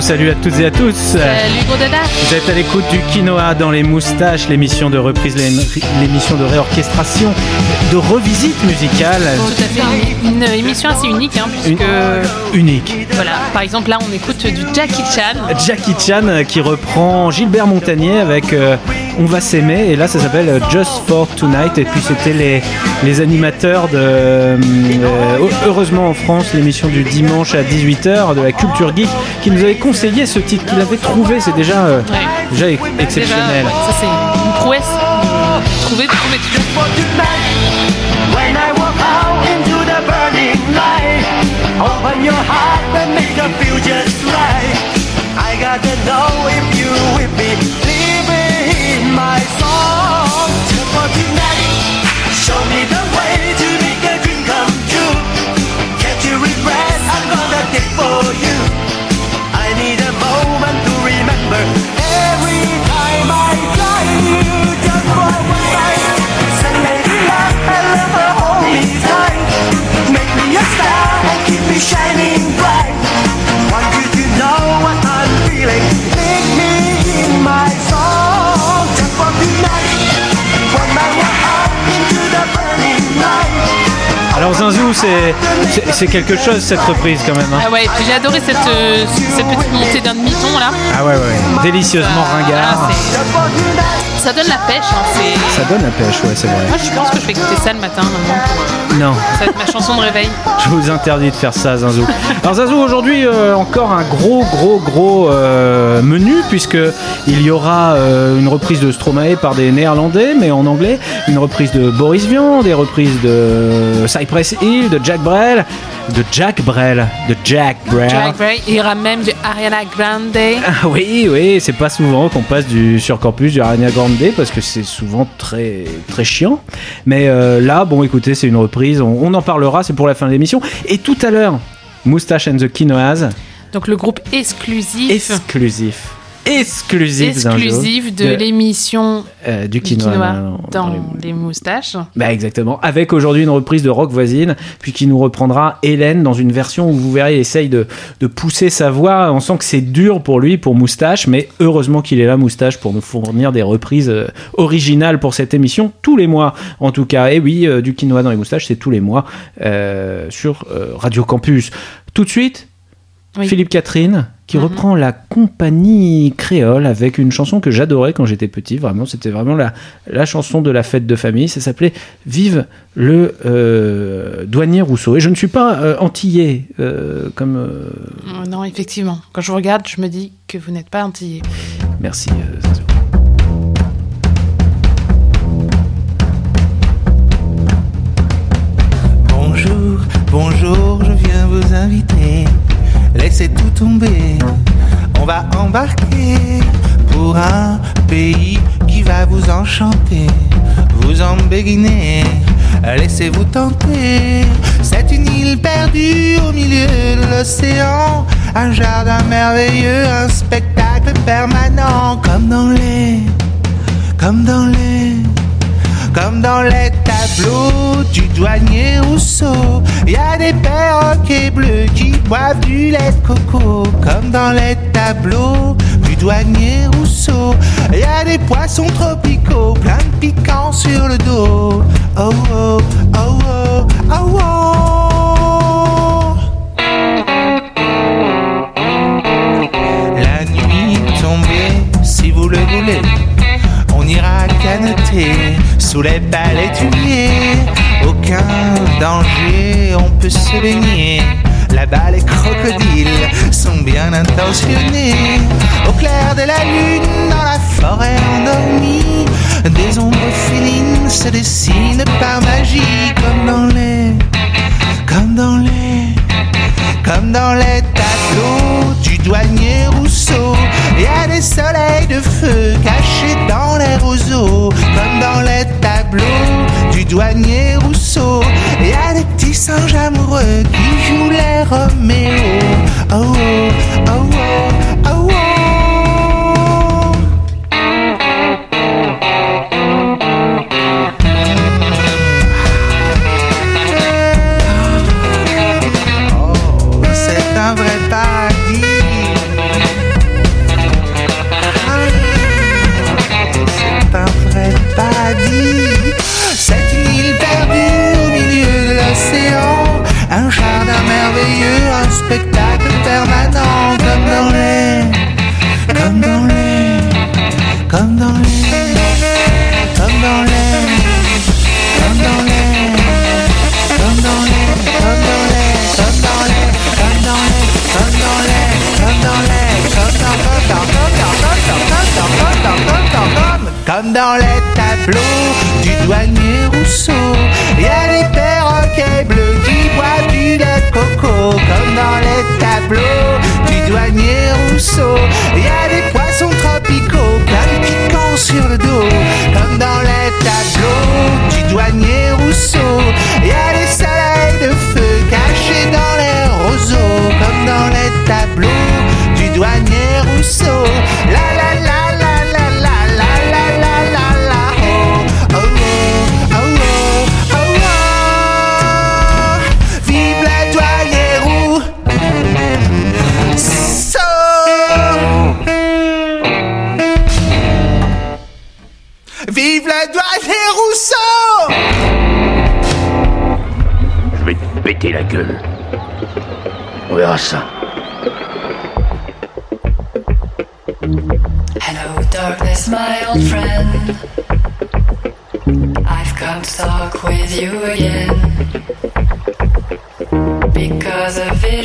Salut à toutes et à tous. Salut Brodada Vous êtes à l'écoute du Quinoa dans les moustaches, l'émission de reprise, l'é- l'émission de réorchestration, de revisite musicale. Tout à fait, une, une émission assez unique, hein, Une- puisque Unique. voilà, par exemple là on écoute du Jackie Chan. Jackie Chan euh, qui reprend Gilbert Montagnier avec euh, On va s'aimer et là ça s'appelle euh, Just for Tonight et puis c'était les, les animateurs de euh, Heureusement en France l'émission du dimanche à 18h de la culture geek qui nous avaient conseillé ce titre qu'il avait trouvé c'est déjà, euh, Ouais. déjà ex- exceptionnel. Déjà, ouais, ça c'est une prouesse. euh, Trouver, trouver open your heart and make right. I gotta know if Zinzou c'est quelque chose cette reprise quand même. hein. Ah ouais, j'ai adoré cette, euh, cette petite montée d'un demi-ton là. Ah ouais ouais, ouais. délicieusement Ah, ringard. ça donne la pêche. hein, Ça donne la pêche ouais c'est vrai. Moi je pense que je vais écouter ça le matin maintenant. euh, Non. Ça va être ma chanson de réveil. Je vous interdis de faire ça, Zinzou. Alors Zinzou, aujourd'hui euh, encore un gros, gros, gros euh, menu puisque il y aura euh, une reprise de Stromae par des Néerlandais, mais en anglais, une reprise de Boris Vian, des reprises de Cypress Hill, de Jack Brel, de Jack Brel, de Jack Brel. Jack Bray, il y aura même du Ariana Grande. Ah oui, oui, c'est pas souvent qu'on passe du sur campus du Ariana Grande parce que c'est souvent très très chiant. Mais euh, là, bon, écoutez, c'est une reprise. On, on en parlera, c'est pour la fin de l'émission. Et tout à l'heure, Moustache and the Quinoas, Donc le groupe exclusif. exclusif. Exclusive, exclusive de de- l'émission euh, du quinoa, quinoa dans- les- les moustaches. Bah exactement. Avec aujourd'hui une reprise de Rock Voisine, puis qui nous reprendra Hélène dans une version où vous verrez, il essaye de, de pousser sa voix. On sent que c'est dur pour lui, pour Moustache, mais heureusement qu'il est là, Moustache, pour nous fournir des reprises euh, originales pour cette émission, tous les mois en tout cas. Et oui, euh, du quinoa dans les moustaches, c'est tous les mois euh, sur Radio Campus. Tout de suite, Oui. Philippe Catherine, qui Mhm. reprend la compagnie créole avec une chanson que j'adorais quand j'étais petit. Vraiment, c'était vraiment la, la chanson de la fête de famille. Ça s'appelait Vive le euh, douanier Rousseau. Et je ne suis pas euh, antillais euh, comme. euh, Euh, Non, effectivement. Quand je regarde, je me dis que vous n'êtes pas antillais. merci. euh. Bonjour, bonjour, je viens vous inviter. Laissez tout tomber. On va embarquer pour un pays qui va vous enchanter, vous embéguiner. Laissez-vous tenter. C'est une île perdue au milieu de l'océan. Un jardin merveilleux, un spectacle permanent, comme dans les, comme dans les. Comme dans les tableaux du douanier Rousseau, y a des perroquets bleus qui boivent du lait de coco. Comme dans les tableaux du douanier Rousseau, y a des poissons tropicaux, plein de piquants sur le dos. Oh oh, oh oh, oh oh. La nuit tombée, si vous le voulez, on ira canoter sous les palétuviers. Aucun danger, on peut se baigner. Là-bas, les crocodiles sont bien intentionnés. Au clair de la lune, dans la forêt endormie, des ombres félines se dessinent par magie, comme dans les, comme dans les, comme dans les tableaux du douanier Rousseau. Il y a des soleils de feu cachés dans les roseaux, comme dans les tableaux du douanier Rousseau. Il y a des petits singes amoureux qui jouent les Roméo. Oh oh, oh oh,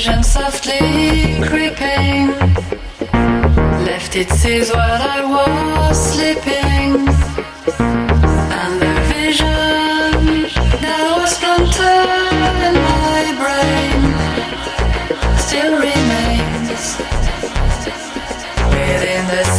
vision softly creeping left its seeds while I was sleeping. And the vision that was planted in my brain still remains within the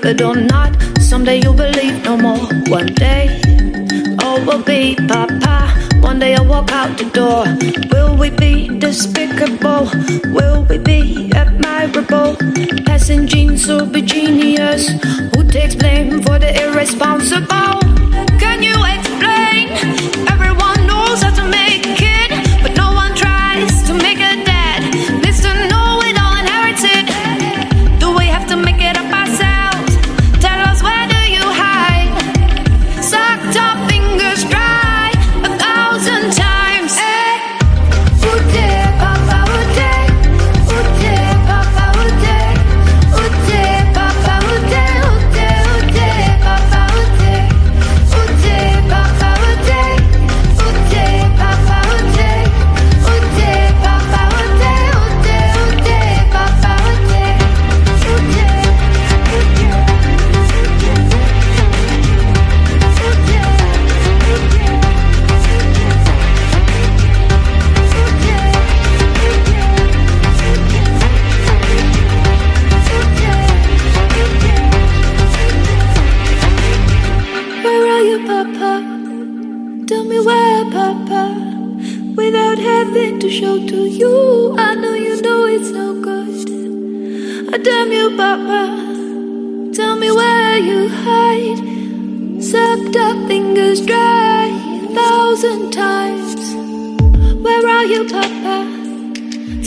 believe it or not, someday you'll believe no more. One day, oh, all will be Papa. One day I'll walk out the door. Will we be despicable? Will we be admirable? Passing genes will be genius. Who takes blame for the irresponsible? Can you explain?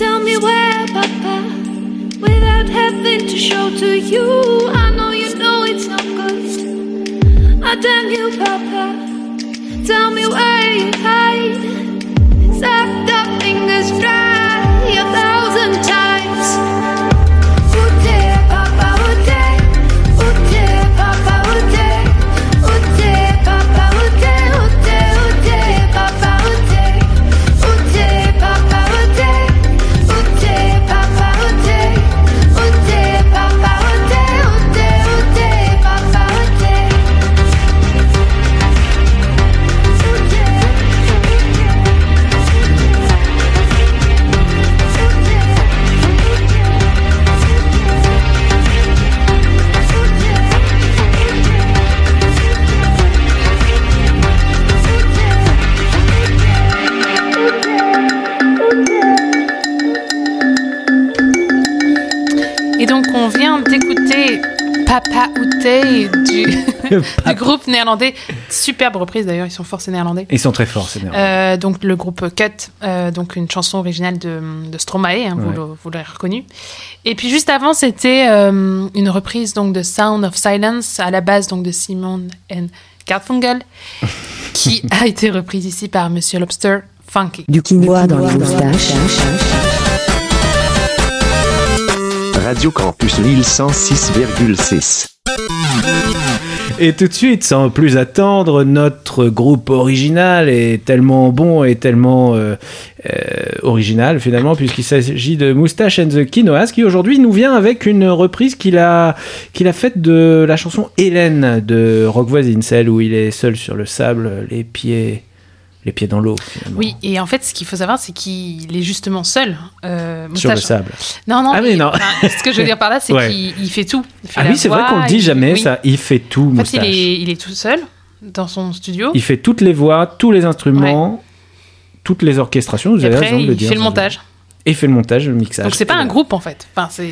Tell me where, Papa. Without having to show to you, I know you know it's no good. I damn you, Papa. Tell me where you hide. Papa Outé du, du groupe néerlandais. Superbe reprise d'ailleurs, ils sont forts, ces néerlandais. Ils sont très forts, c'est bien. Euh, donc le groupe Cut, euh, donc une chanson originale de, de Stromae, hein, vous Ouais. le- vous l'avez reconnu. Et puis juste avant, c'était euh, une reprise donc de Sound of Silence à la base donc de Simon and Garfunkel, qui a été reprise ici par Monsieur Lobster Funky. Du quinoa dans les moustaches. Radio Campus Lille 106,6. Et tout de suite, sans plus attendre, notre groupe original est tellement bon et tellement euh, euh, original finalement, puisqu'il s'agit de Moustache and the Quinoas, qui aujourd'hui nous vient avec une reprise qu'il a, qu'il a faite de la chanson Hélène de Rock Voisine, celle où il est seul sur le sable, les pieds les pieds dans l'eau. Oui, et en fait, ce qu'il faut savoir, c'est qu'il est justement seul. euh, Sur le sable. Non, non. Ah, mais il- non. enfin, ce que je veux dire par là, c'est Ouais. qu'il il fait tout. Il fait Ah oui, c'est vrai qu'on le dit il- jamais, ça. Il fait tout, En fait, il est, il est tout seul dans son studio. Il fait toutes les voix, tous les instruments, toutes les orchestrations. Vous et avez après, raison de le il dire. fait le montage. Et il fait le montage, le mixage. Donc c'est pas un groupe en fait. Enfin, c'est.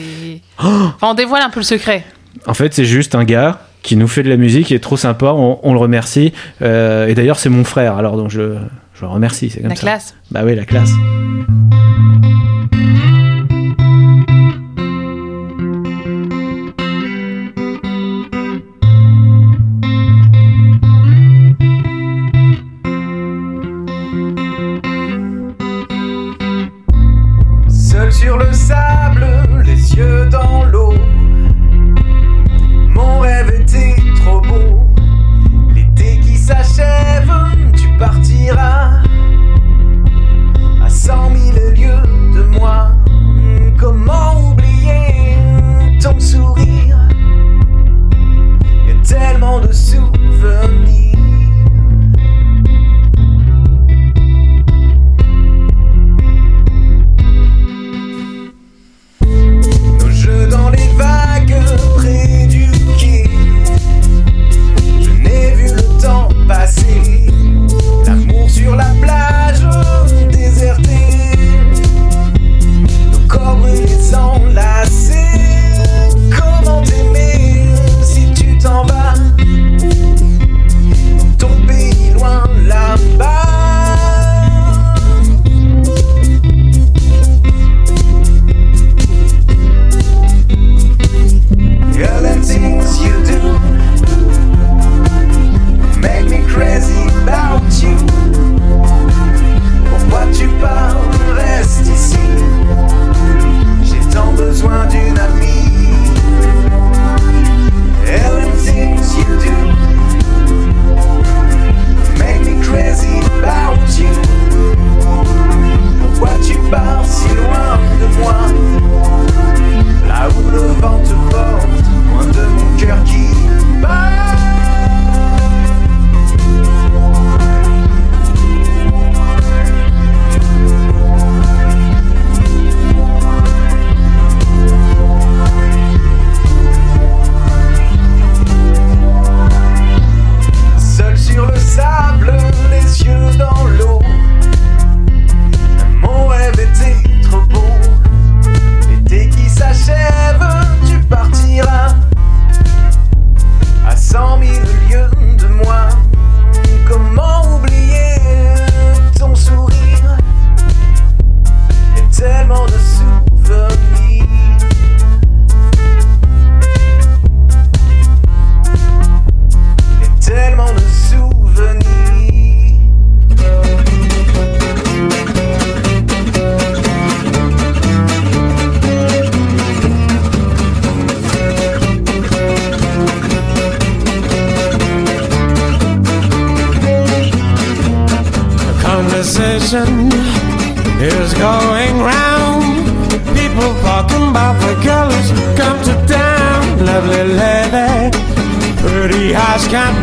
Oh Enfin, on dévoile un peu le secret. En fait, c'est juste un gars qui nous fait de la musique, qui est trop sympa. On, on le remercie. Euh, et d'ailleurs, c'est mon frère. Alors donc je, je le remercie. C'est comme La ça. classe. Bah oui, la classe.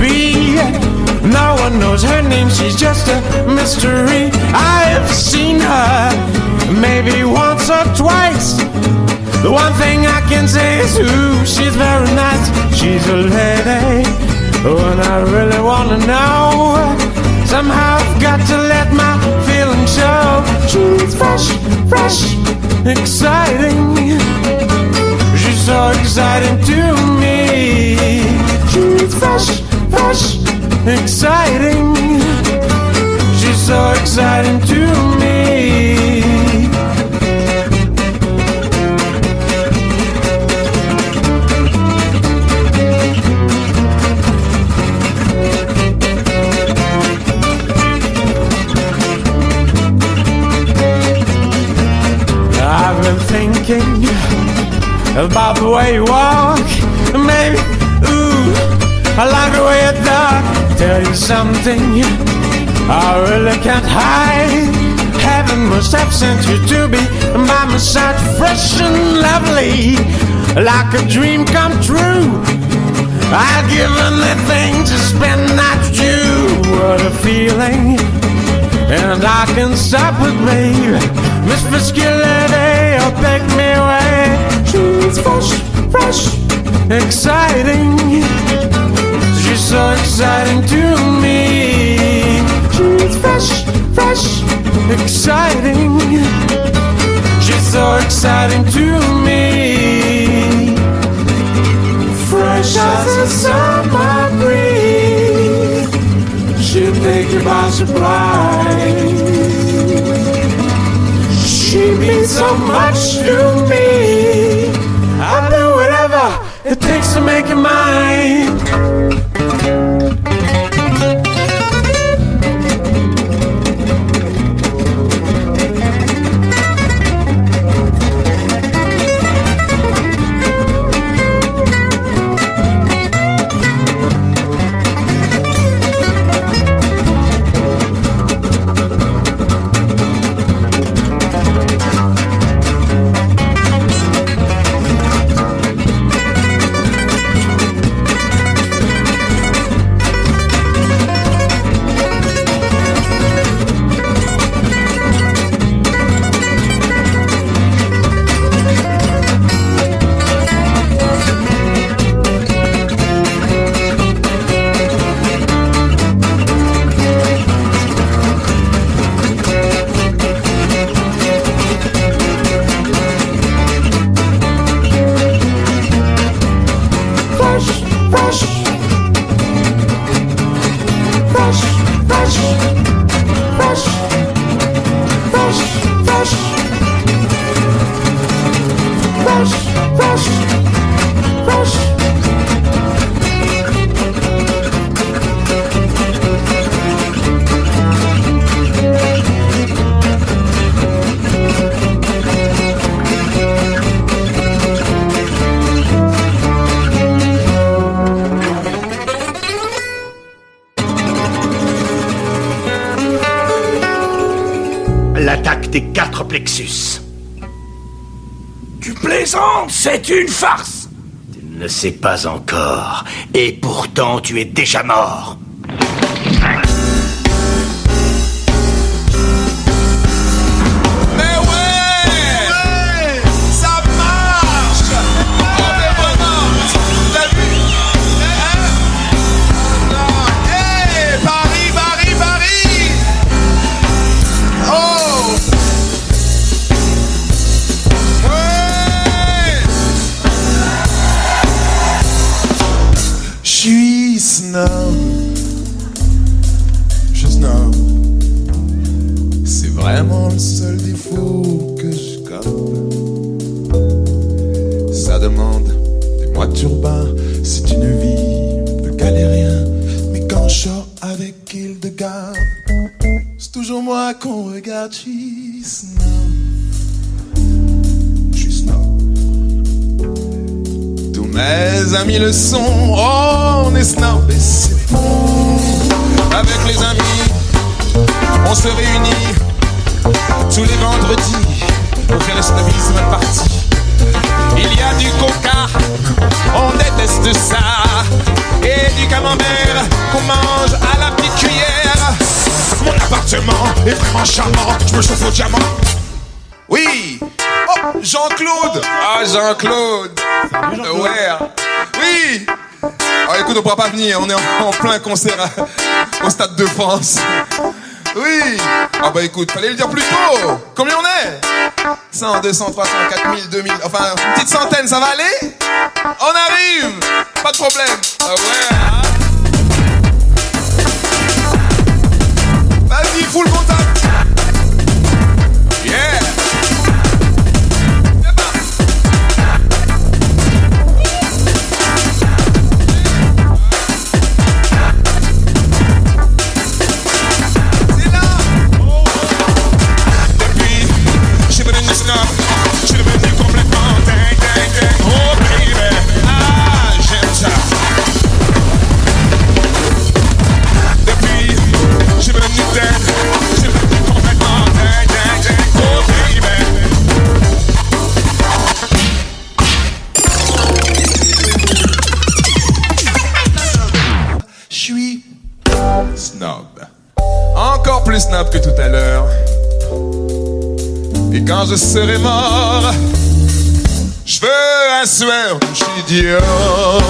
Be. No one knows her name, she's just a mystery. I've seen her maybe once or twice. The one thing I can say is, ooh, she's very nice. She's a lady when I really wanna know. Somehow I've got to let my feelings show. She's fresh, fresh, exciting. She's so exciting to me. She's fresh, fresh, exciting. She's so exciting to me. I've been thinking about the way you walk. Maybe, I like the way you talk. Tell you something, I really can't hide. Heaven must have sent you to be by my side, fresh and lovely, like a dream come true. I'd give anything to spend the night with you. What a feeling! And I can stop with babe. Miss Fisculity, or oh, pick me away. She's fresh, fresh, exciting. So exciting to me. She's fresh, fresh, exciting. She's so exciting to me. Fresh as a summer breeze. She'll take you by surprise. She means so much to me. I'll do whatever it takes to make you mine thank you. Une farce. Tu ne le sais pas encore, et pourtant tu es déjà mort. Le sont Oh, on est snob et c'est bon Avec les amis On se réunit Tous les vendredis On fait le snobisme party Il y a du coca On déteste ça. Et du camembert Qu'on mange à la petite cuillère. Mon appartement est vraiment charmant. Je me chauffe au diamant. Oui. Oh, Jean-Claude. Ah, Jean-Claude. Oui Ah, écoute, on pourra pas venir, on est en, plein concert au Stade de France. Oui. Ah bah écoute, fallait le dire plus tôt. Combien on est? 100, 200, 300, 4000, 2000, enfin, une petite centaine, ça va aller? On arrive. Pas de problème. Ah ouais hein. Vas-y, full contact. Yeah je serai mort. Je veux un sueur de chez Dior,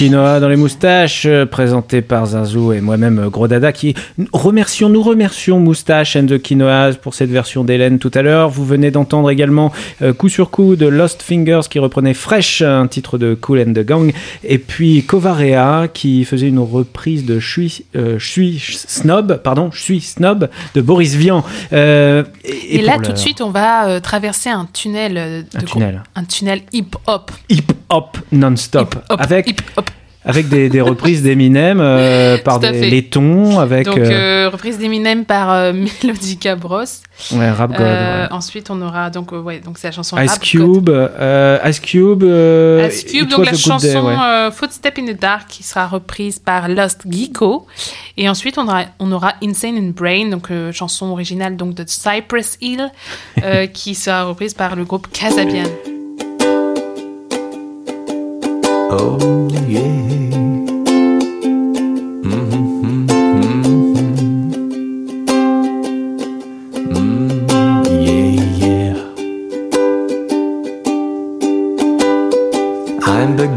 quinoa dans les moustaches, euh, présenté par Zinzou et moi-même euh, Gros Dada, qui remercions, nous remercions Moustache and the Quinoa pour cette version d'Hélène tout à l'heure. Vous venez d'entendre également euh, coup sur coup de Lost Fingers qui reprenait Fresh, un titre de Cool and the Gang, et puis Covarea qui faisait une reprise de Je suis, euh, snob, pardon, je suis snob de Boris Vian. Euh, et, Et, là, tout de suite, on va traverser un tunnel. de Un tunnel. Un tunnel hip-hop. hip-hop non-stop, Hip-hop, avec hip-hop. Avec des, des reprises d'Eminem euh, par des, les tons, avec Donc, euh, euh, reprise d'Eminem par euh, Melodica Bros. ouais, Rap God. Euh, ouais. Ensuite, on aura donc, euh, ouais, donc c'est la chanson Ice Rap. Cube, Ice Cube, Ice Cube, donc la chanson Day, ouais. Footstep in the Dark qui sera reprise par Lost Geeko. Et ensuite, on aura, on aura Insane in Brain, donc chanson originale donc de Cypress Hill, qui sera reprise par le groupe Casabian. Oh yeah.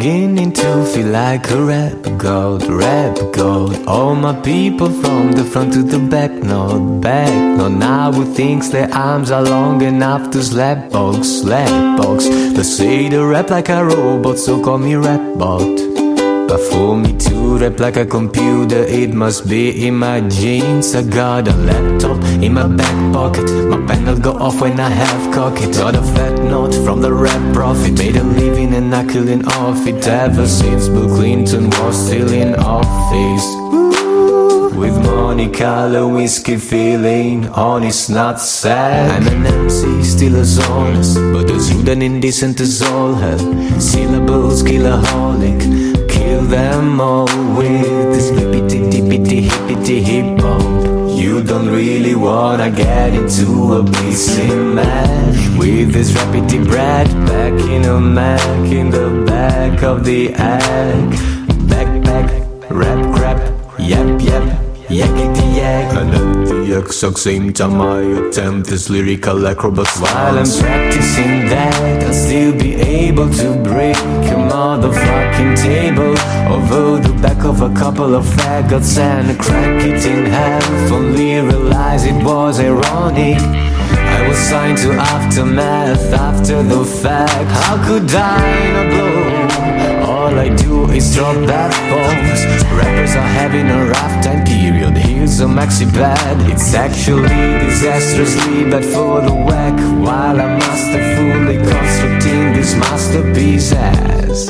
Beginning to feel like a rap god, rap god. All my people from the front to the back, not back. Not now who thinks their arms are long enough to slap box, slap box. They say they rap like a robot, so call me rap bot. But for me to rap like a computer, it must be in my jeans. I got a laptop in my back pocket. My pen will go off when I have cock it. Got a fat note from the rap prophet. Made a living and not killing off it ever since Bill Clinton was still in office. With Monica Lewinsky feeling on his nutsack I'm an MC, still as honest But as rude and indecent as all hell Syllables, killaholic Kill them all with this hippity dippity hippity hip hop You don't really wanna get into a pissing match With this rapidity brat back in a Mac In the back of the egg. Backpack, rap crap, yap yap Yakety yak. And at the exact same time I attempt this lyrical acrobats While I'm practicing that I'll still be able to break a motherfucking table Over the back of a couple of faggots And a crack it in half Only realize it was ironic I was signed to aftermath after the fact How could I not? All I do is drop that bombs. Rappers are having a rough time. Period Here's a maxi pad It's actually disastrously bad for the whack. While I'm masterfully constructing this masterpiece as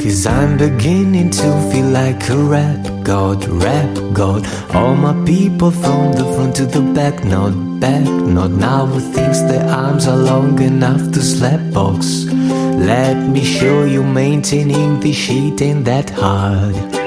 Cause I'm beginning to feel like a rap god, rap god. All my people from the front to the back, not back, not now. Who thinks their arms are long enough to slap box. Let me show you maintaining this shit ain't that hard.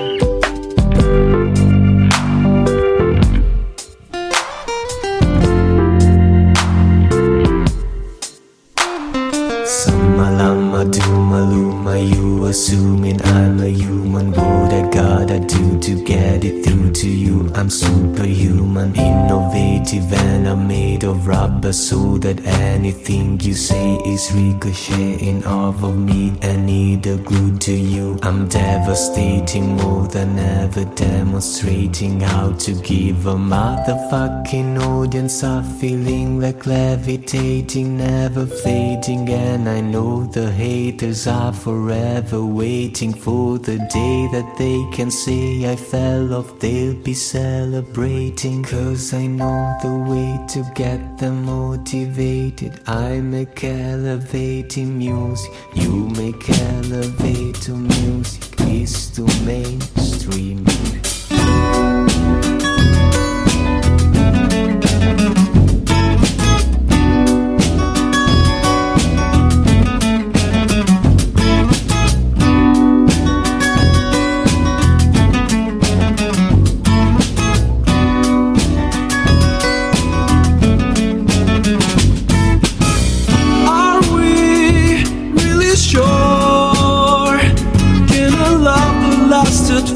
Of rubber so that anything you say is ricocheting off of me and either glue to you. I'm devastating more than ever, demonstrating how to give a motherfucking audience a feeling like levitating, never fading. And I know the haters are forever waiting for the day that they can say I fell off. They'll be celebrating, cause I know the way to get them motivated. I make elevating music, you make elevator music. It's too mainstream.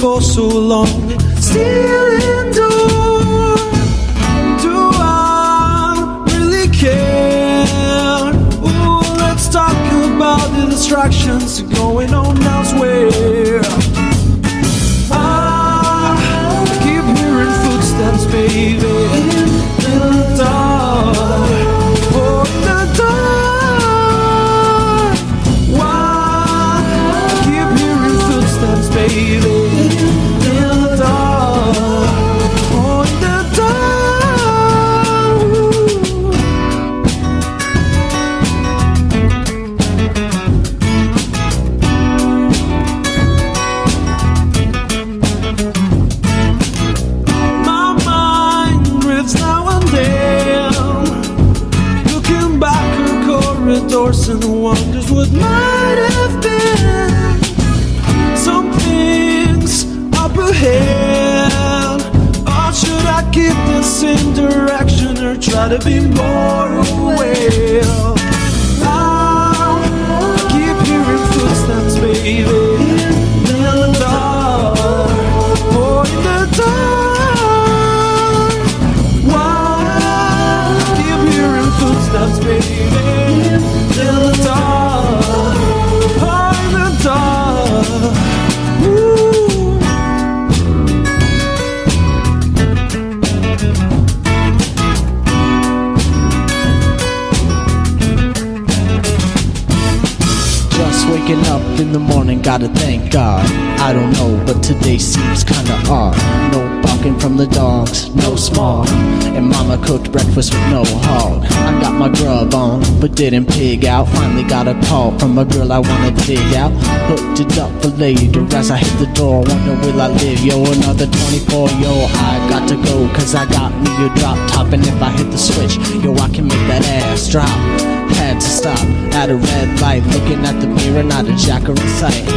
For so long still endure? Do I really care? Ooh, let's talk about the distractions going on elsewhere. Direction or try to be more aware? Gotta thank God. I don't know, but today seems kinda odd. No barking from the dogs, no smog. And mama cooked breakfast with no hog. I got my grub on, but didn't pig out. Finally got a call from a girl I wanna dig out. Hooked it up for later as I hit the door. Wonder will I live, yo, another 24, yo. I got to go, cause I got me a drop top. And if I hit the switch, yo, I can make that ass drop. Had to stop at a red light, looking at the mirror, not a jacker in sight.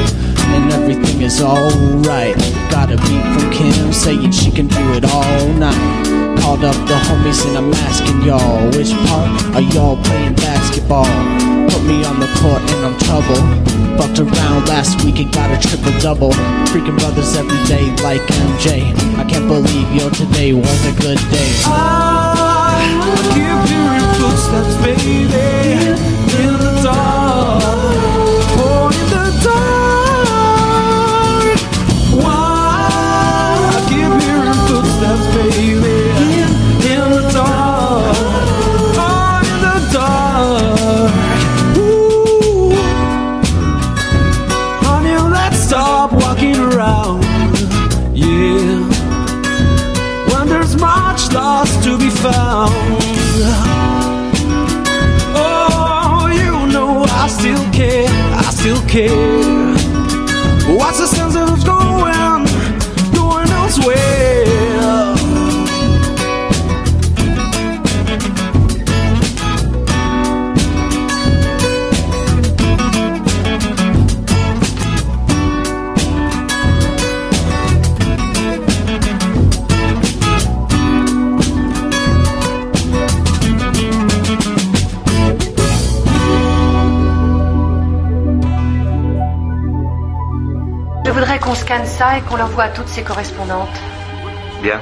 And everything is alright. Got a beat from Kim saying she can do it all night. Called up the homies and I'm asking y'all, which part are y'all playing basketball? Put me on the court and I'm trouble. Fucked around last week and got a triple double. Freaking brothers every day like MJ. I can't believe yo today was a good day. I keep hearing footsteps, baby, in the dark. Oh, in the dark. Why I keep hearing footsteps, baby, in the dark. Oh, in the dark. Ooh. Honey, let's stop walking around. Yeah when there's much lost to be found. Care. Et qu'on l'envoie à toutes ses correspondantes. Bien.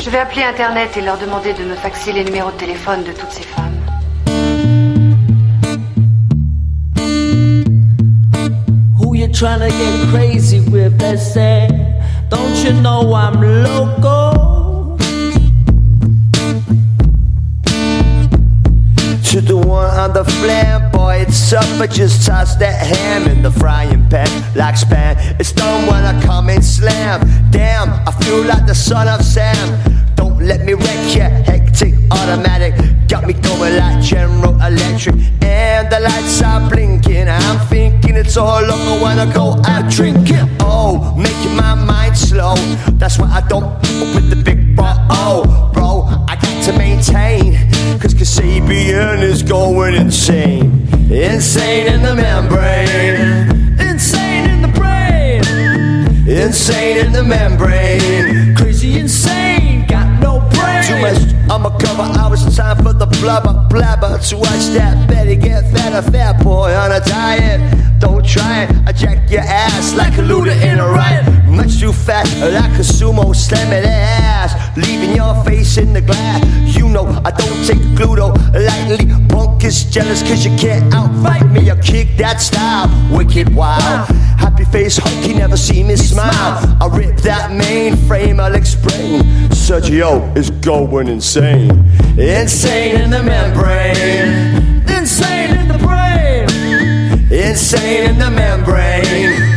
Je vais appeler Internet et leur demander de me faxer les numéros de téléphone de toutes ces femmes. Who you trying to get crazy with? They say, don't you know I'm local? To the one on the flam, but just toss that ham in the frying pan like spam. It's done when I come and slam. Damn, I feel like the son of Sam. Don't let me wreck ya, hectic automatic. Got me going like General Electric. And the lights are blinking. I'm thinking it's all over when I go out drinking. Oh, making my mind slow. That's why I don't with the big bro. Oh, bro, I got to maintain. Cause Kasabian is going insane. Insane in the membrane. Insane in the brain. Insane in the membrane. Crazy insane. Got no brain. Too much my cover. I was time for the blubber blabber. To watch that Betty get fat. A fat boy on a diet. Don't try it. I jack your ass like a looter in a riot. Much too fat, like a sumo slamming ass. Leaving your face in the glass. You know I don't take gluto lightly. Punk is jealous cause you can't outfight me. I kick that style, wicked wild. Happy face, hunky, never see me smile. I rip that mainframe, I'll explain. Sergio is going insane. Insane in the membrane. Insane in the brain. Insane in the membrane.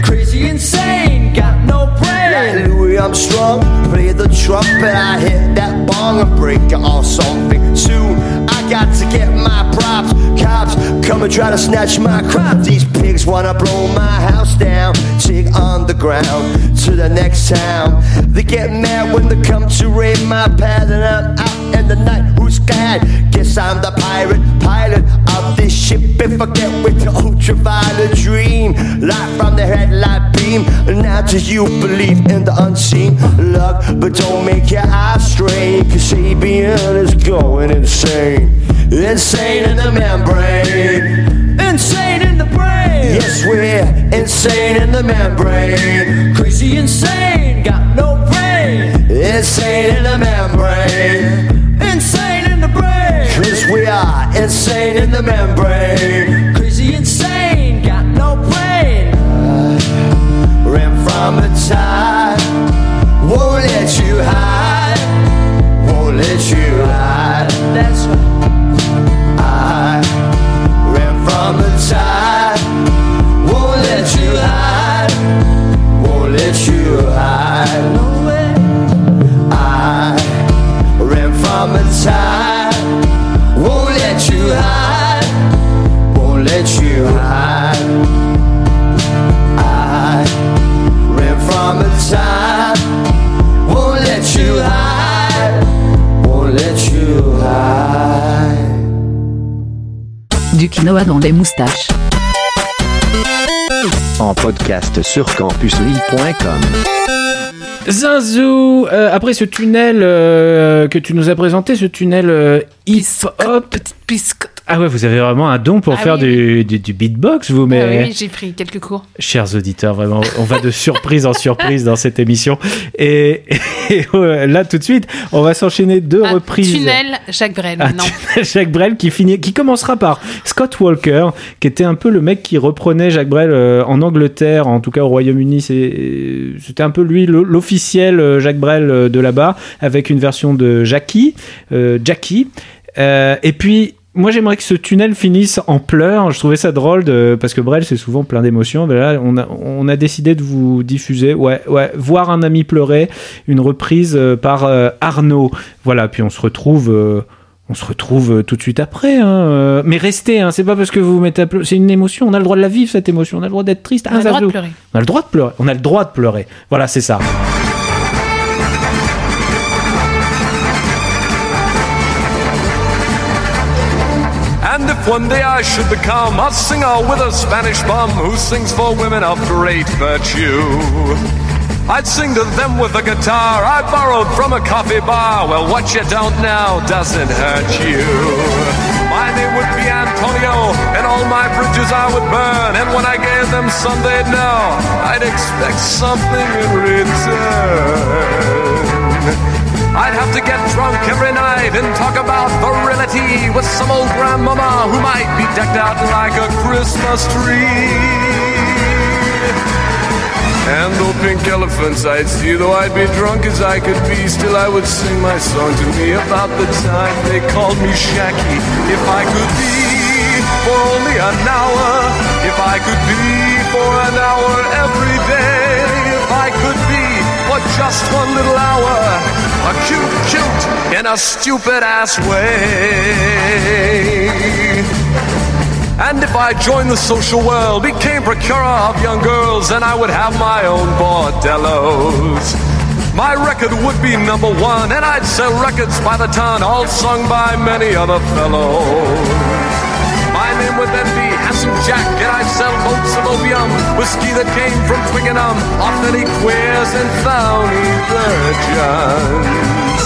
Like Louis Armstrong, play the trumpet. I hit that bong and break it off something. Soon I got to get my props. Cops come and try to snatch my crop. These pigs wanna blow my house down. Take on the ground to the next town. They get mad when they come to raid my pad, and I'm out in the night. Who's glad? Guess I'm the pirate pilot of this ship. If I get with the ultraviolet dream, light from the headlight beam. Now do you believe in the unseen? Look, but don't make your eyes strain. Kasabian is going insane. Insane in the membrane. Insane in the brain. Yes, we're insane in the membrane. Crazy insane, got no brain. Insane in the membrane. Insane in the brain. Cause we are insane in the membrane. Crazy insane, got no brain. Ran from the tide. Won't let you hide. Won't let you hide. That's moustaches. En podcast sur campuslille.com. Zinzou, euh, après ce tunnel euh, que tu nous as présenté, ce tunnel euh, hip-hop. Ah ouais, vous avez vraiment un don pour Ah faire oui, du, du- du beatbox, vous, Ah mais... oui, j'ai pris quelques cours. Chers auditeurs, vraiment, on va de surprise en surprise dans cette émission. Et, et, euh, là, tout de suite, on va s'enchaîner deux reprises. Tunnel, Jacques Brel, Un maintenant. tunnel Jacques Brel qui finit, qui commencera par Scott Walker, qui était un peu le mec qui reprenait Jacques Brel euh, en Angleterre, en tout cas au Royaume-Uni. c'est- C'était un peu lui l'o- l'officiel euh, Jacques Brel euh, de là-bas, avec une version de Jackie, euh, Jackie. Euh, et puis. Moi, j'aimerais que ce tunnel finisse en pleurs. Je trouvais ça drôle de- parce que Brel, c'est souvent plein d'émotions. Mais là, on a, on a décidé de vous diffuser, ouais, ouais, voir un ami pleurer, une reprise euh, par euh, Arnaud. Voilà, puis on se retrouve. euh, on se retrouve tout de suite après, hein, mais restez, hein, c'est pas parce que vous vous mettez à pleurer, c'est une émotion, on a le droit de la vivre cette émotion, on a le droit d'être triste. On a le droit de pleurer. On a le droit de pleurer, on a le droit de pleurer. Voilà, c'est ça. One day I should become a singer with a Spanish bum who sings for women of great virtue, I'd sing to them with a guitar I borrowed from a coffee bar. Well, what you don't know doesn't hurt you. My name would be Antonio, and all my bridges I would burn. And when I gave them some, they'd know I'd expect something in return. I'd have to get drunk every night and talk about virility with some old grandmama who might be decked out like a Christmas tree. And though pink elephants I'd see, though I'd be drunk as I could be, still I would sing my song to me about the time they called me Jackie. If I could be for only an hour, if I could be for an hour every day, if I could be for just one little hour, a cute, cute in a stupid ass way. And if I joined the social world, became procurer of young girls, then I would have my own bordellos. My record would be number one, and I'd sell records by the ton, all sung by many other fellows. Name would then Handsome Jack, and I'd sell boats of opium, whiskey that came from Twickenham, authentic queers and phony virgins.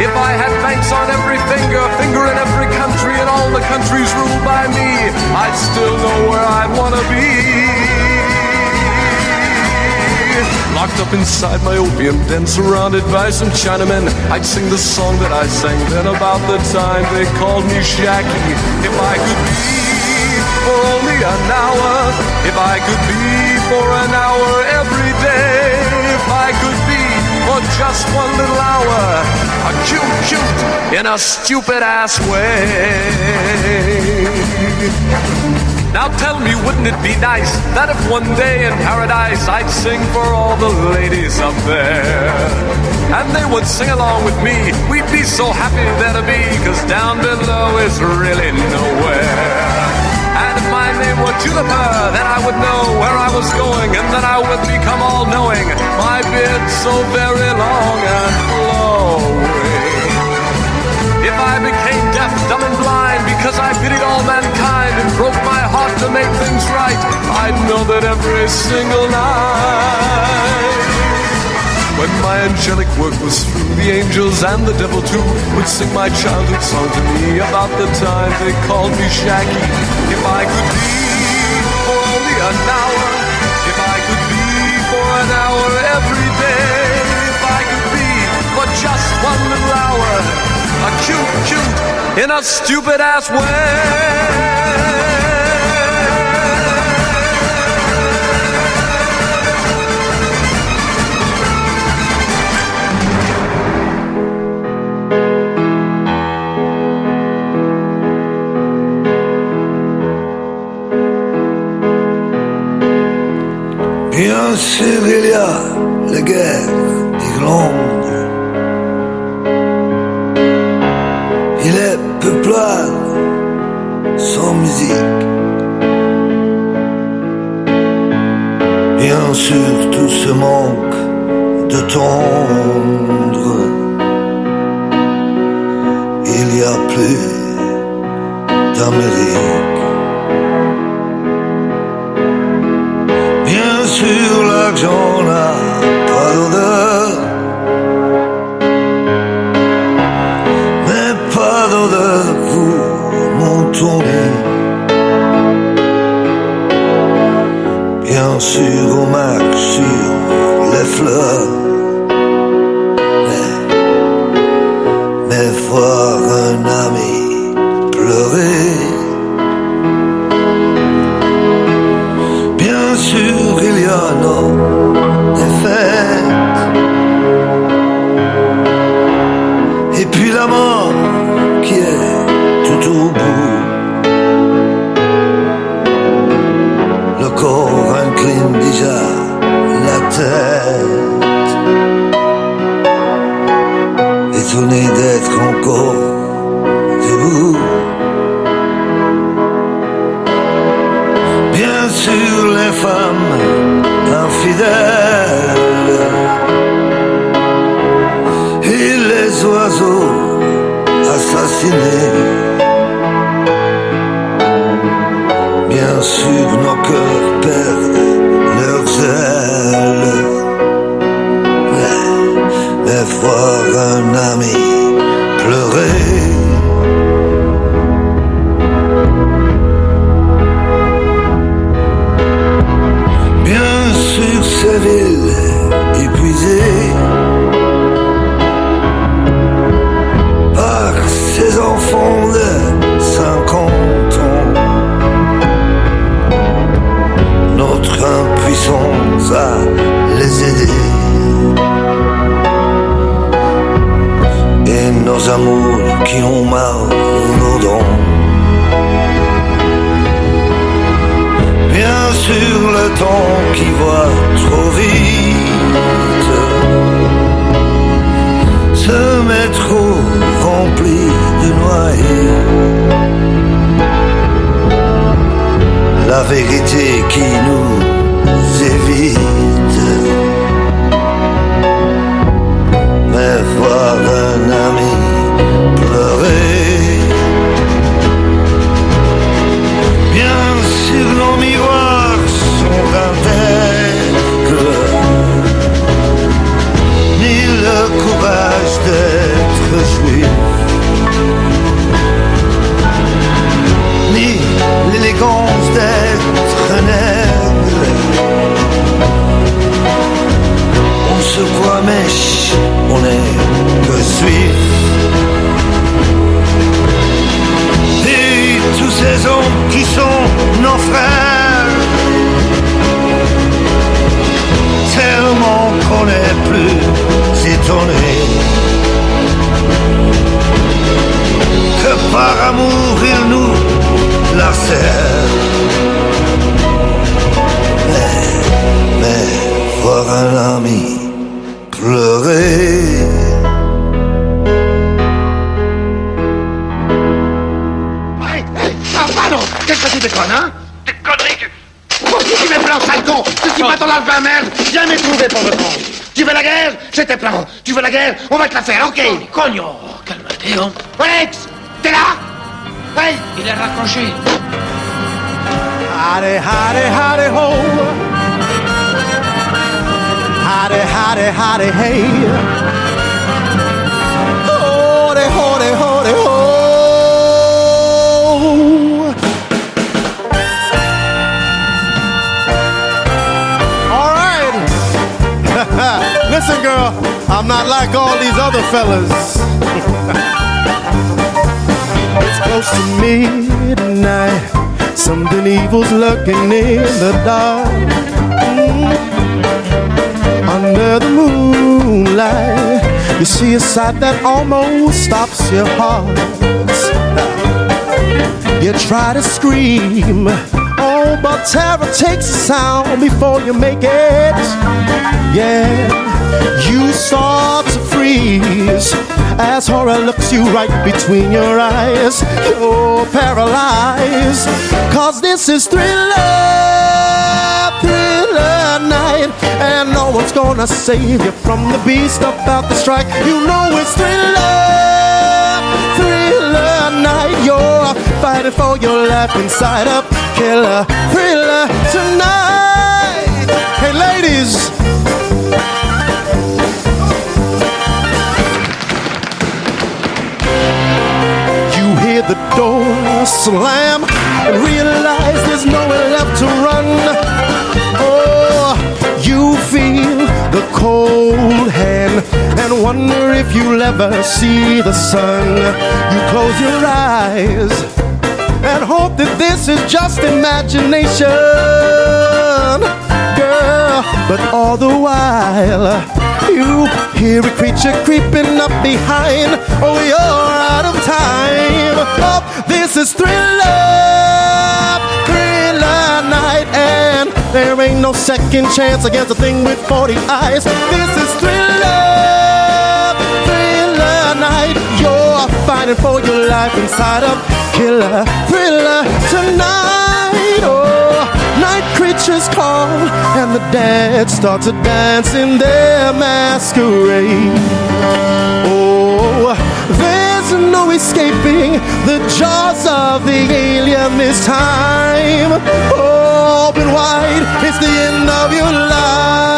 If I had banks on every finger, finger in every country, and all the countries ruled by me, I'd still know where I'd wanna be. Locked up inside my opium den, surrounded by some Chinamen, I'd sing the song that I sang then about the time they called me Jackie. If I could be for only an hour, if I could be for an hour every day, if I could be for just one little hour, a cute, cute in a stupid ass way. Now tell me, wouldn't it be nice that if one day in paradise I'd sing for all the ladies up there? And they would sing along with me. We'd be so happy there to be, cause down below is really nowhere. And if my name were Juniper, then I would know where I was going, and then I would become all knowing. My beard so very long and flowing. If I became deaf, dumb, and blind because I pitied all mankind and broke my heart to make things right, I'd know that every single night. When my angelic work was through, the angels and the devil too would sing my childhood song to me about the time they called me Shaggy. If I could be for only an hour, if I could be for an hour every day, if I could be for just one little hour, a cute, cute in a stupid ass way. Bien sûr, il y a la guerre d'Irlande. Il Sûr, tout ce manque de tendre. Il y a plus d'Amérique. ton qui voit Cogno Calme-toi, homme Alex T'es là Hey Il est raccroché Howdy, howdy, howdy, ho. Howdy, howdy, howdy, hey. Howdy, howdy, howdy, ho. All right. Listen, girl, I'm not like all these other fellas. Midnight. Something evil's lurking in the dark. Mm. Under the moonlight, you see a sight that almost stops your heart. You try to scream, oh, but terror takes a sound before you make it. Yeah, you start to freeze as horror looks you right between your eyes. You're paralyzed, cause this is thriller, thriller night, and no one's gonna save you from the beast about to strike. You know it's thriller, thriller night. You're fighting for your life inside a killer thriller tonight. Hey, ladies. Door slam and realize there's nowhere left to run. Oh, you feel the cold hand and wonder if you'll ever see the sun. You close your eyes and hope that this is just imagination, girl. But all the while, you hear a creature creeping up behind. Oh, you're out of time. Oh, this is thriller, thriller night, and there ain't no second chance against a thing with 40 eyes. This is thriller, thriller night. You're fighting for your life inside a killer thriller tonight. Oh, night creatures call, and the dead start to dance in their masquerade. Oh, there's no escaping the jaws of the alien this time. Open wide, it's the end of your life.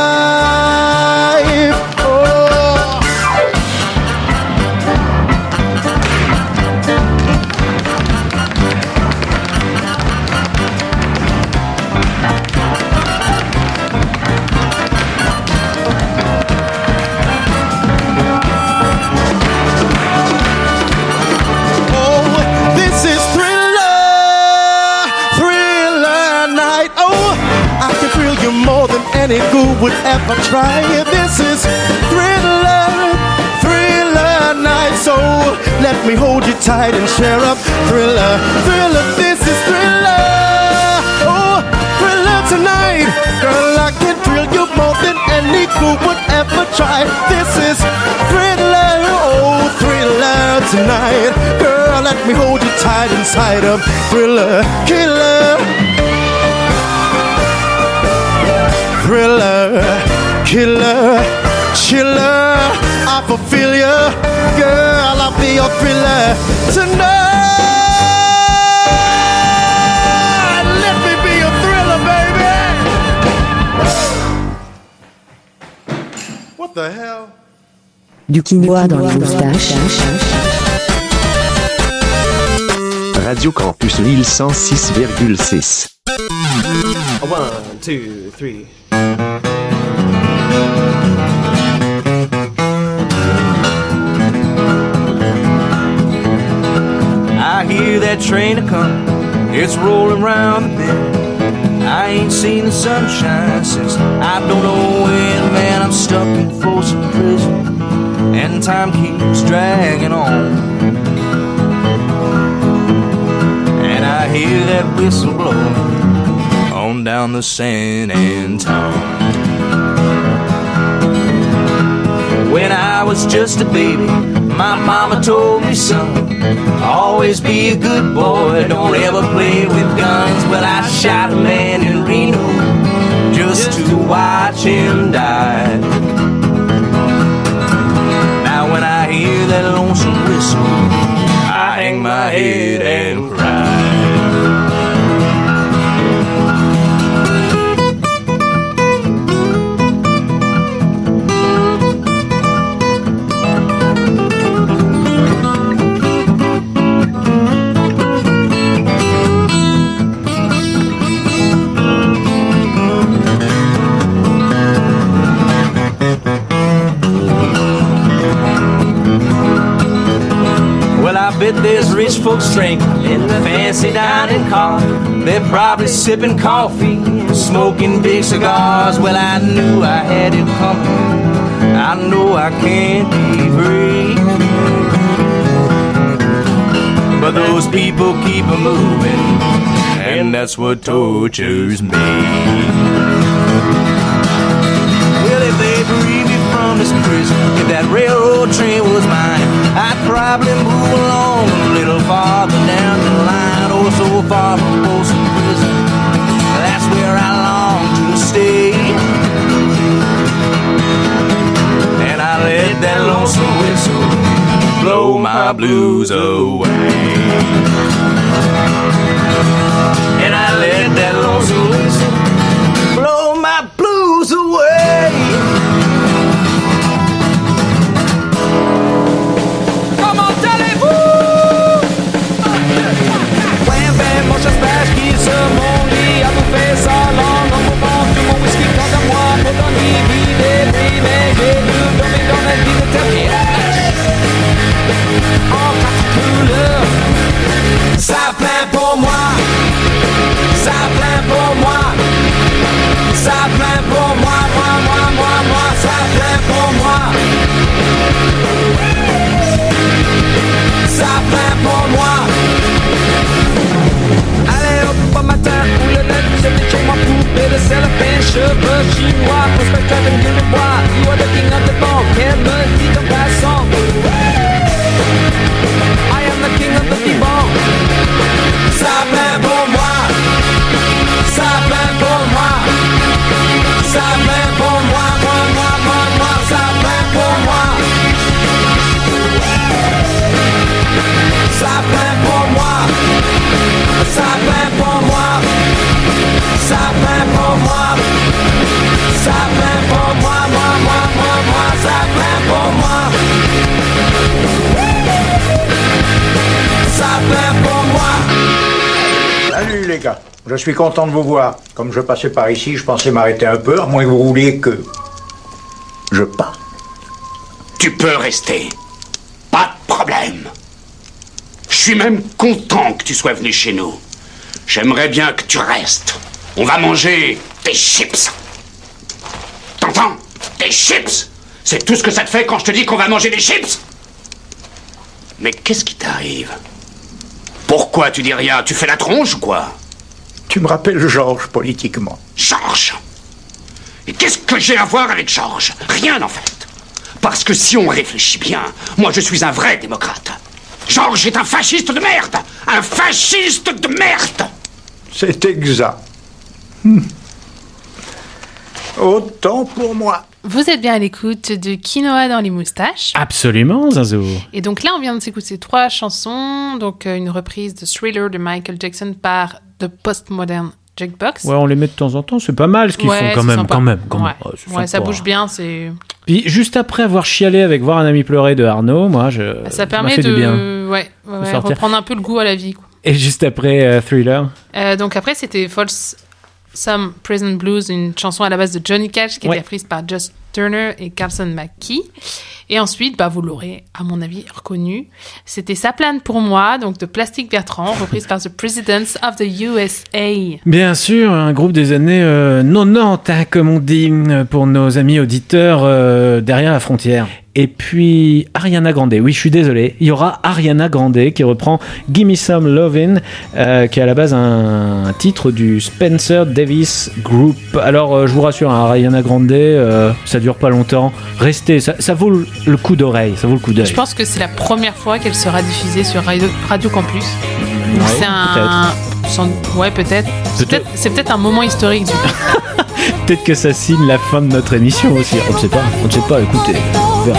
Any ghoul would ever try. This is thriller, thriller night. So let me hold you tight and share up. Thriller, thriller, this is thriller. Oh, thriller tonight. Girl, I can thrill you more than any fool would ever try. This is thriller, oh, thriller tonight. Girl, let me hold you tight inside of thriller, killer. Thriller, killer, chiller. I fulfill you, girl. I'll be your thriller tonight. Let me be your thriller, baby. What the hell? Du quinoa dans les moustaches. Radio Campus Lille 106,6. One, two, three. I hear that train a coming, it's rolling round the bend. I ain't seen the sunshine since I don't know when, man. I'm stuck in Folsom Prison, and time keeps dragging on. And I hear that whistle blowing down the San Antone. When I was just a baby, my mama told me, son, always be a good boy, don't ever play with guns. Well, I shot a man in Reno just to watch him die. Now, when I hear that lonesome whistle, I hang my head and cry. Bet there's rich folks drinking in the fancy dining car. They're probably sipping coffee, smoking big cigars. Well, I knew I had it coming. I know I can't be free. But those people keep a moving, and that's what tortures me. Well, if they free me from this prison, if that railroad train was mine, I'd probably far from Folsom Prison. That's where I long to stay. And I let that lonesome whistle blow my blues away. En couleurs ça plaint pour moi ça plaint pour moi ça plaint pour moi moi moi moi moi ça plaint pour moi ça plaint pour moi Allez hop, bon matin, où le j'ai des chez ma poupée de cellophane, cheveux chinois, prospecteur de de bois, are the king of the ball, qu'elle me dit en passant. Ça plaint pour moi, ça plaint pour moi, moi, moi, moi, moi, ça plaint pour moi. Ça pour moi. Salut les gars, je suis content de vous voir. Comme je passais par ici, je pensais m'arrêter un peu, à moins que vous vouliez que... Je parte. Tu peux rester. Pas de problème. Je suis même content que tu sois venu chez nous. J'aimerais bien que tu restes. On va manger des chips. T'entends? Des chips C'est tout ce que ça te fait quand je te dis qu'on va manger des chips Mais qu'est-ce qui t'arrive? Pourquoi tu dis rien? Tu fais la tronche ou quoi? Tu me rappelles Georges politiquement. Georges Et qu'est-ce que j'ai à voir avec Georges? Rien en fait. Parce que si on réfléchit bien, moi je suis un vrai démocrate. Georges est un fasciste de merde Un fasciste de merde C'est exact. Hmm. Autant pour moi. Vous êtes bien à l'écoute de Quinoa dans les moustaches. Absolument, Zinzo. Et donc là, on vient de s'écouter trois chansons. Donc euh, une reprise de Thriller de Michael Jackson par The Postmodern Jukebox. Ouais, on les met de temps en temps, c'est pas mal ce qu'ils Ouais, font quand même, sympa. quand même, quand Ouais. même. Oh, c'est Ouais, ça bouge bien, c'est. Puis juste après avoir chialé avec voir un ami pleurer de Arnaud, moi, je. Ça m'a permet fait de du bien. ouais, ouais, De reprendre un peu le goût à la vie. quoi. Et juste après euh, Thriller. Euh, donc après, c'était False Some Prison Blues, une chanson à la base de Johnny Cash qui Ouais. était reprise par Just Turner et Carlson McKee. Et ensuite, bah, vous l'aurez, à mon avis, reconnu. C'était Sa plane pour moi, donc de Plastic Bertrand, reprise par The Presidents of the USA. Bien sûr, un groupe des années euh, 90, hein, comme on dit, euh, pour nos amis auditeurs euh, derrière la frontière. Et puis Ariana Grande, oui, je suis désolé, il y aura Ariana Grande qui reprend Gimme Some Lovin', euh, qui est à la base un, titre du Spencer Davis Group. Alors, je vous rassure, hein, Ariana Grande, ça pas longtemps. Restez, ça, ça vaut le- coup d'oreille, ça vaut le coup d'œil. Je pense que c'est la première fois qu'elle sera diffusée sur Radio, Radio Campus. Ouais, c'est un. sans- Ouais, peut-être. C'est Peut-être. peut-être c'est peut-être un moment historique du. Peut-être que ça signe la fin de notre émission aussi. On ne sait pas, on ne sait pas, écoutez. on verra.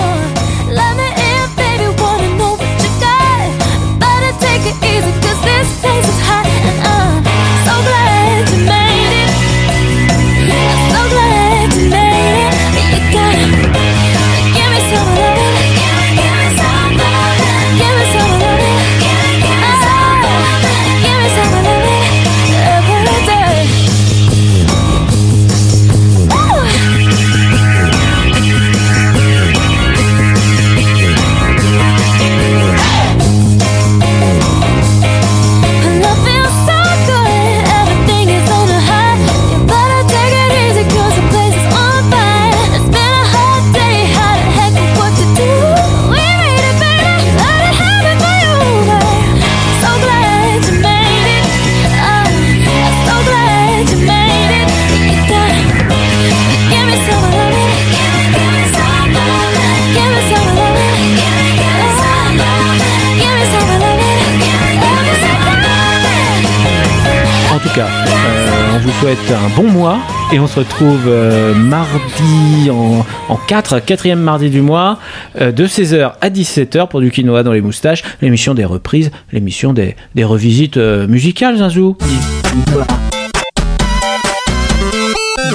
Un bon mois et on se retrouve euh, mardi en, en 4, quatrième mardi du mois, euh, de 16h à 17h pour du quinoa dans les moustaches, l'émission des reprises, l'émission des, des revisites euh, musicales, Zinzou.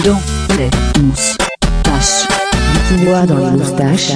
Dans les moustaches. Du quinoa dans les moustaches.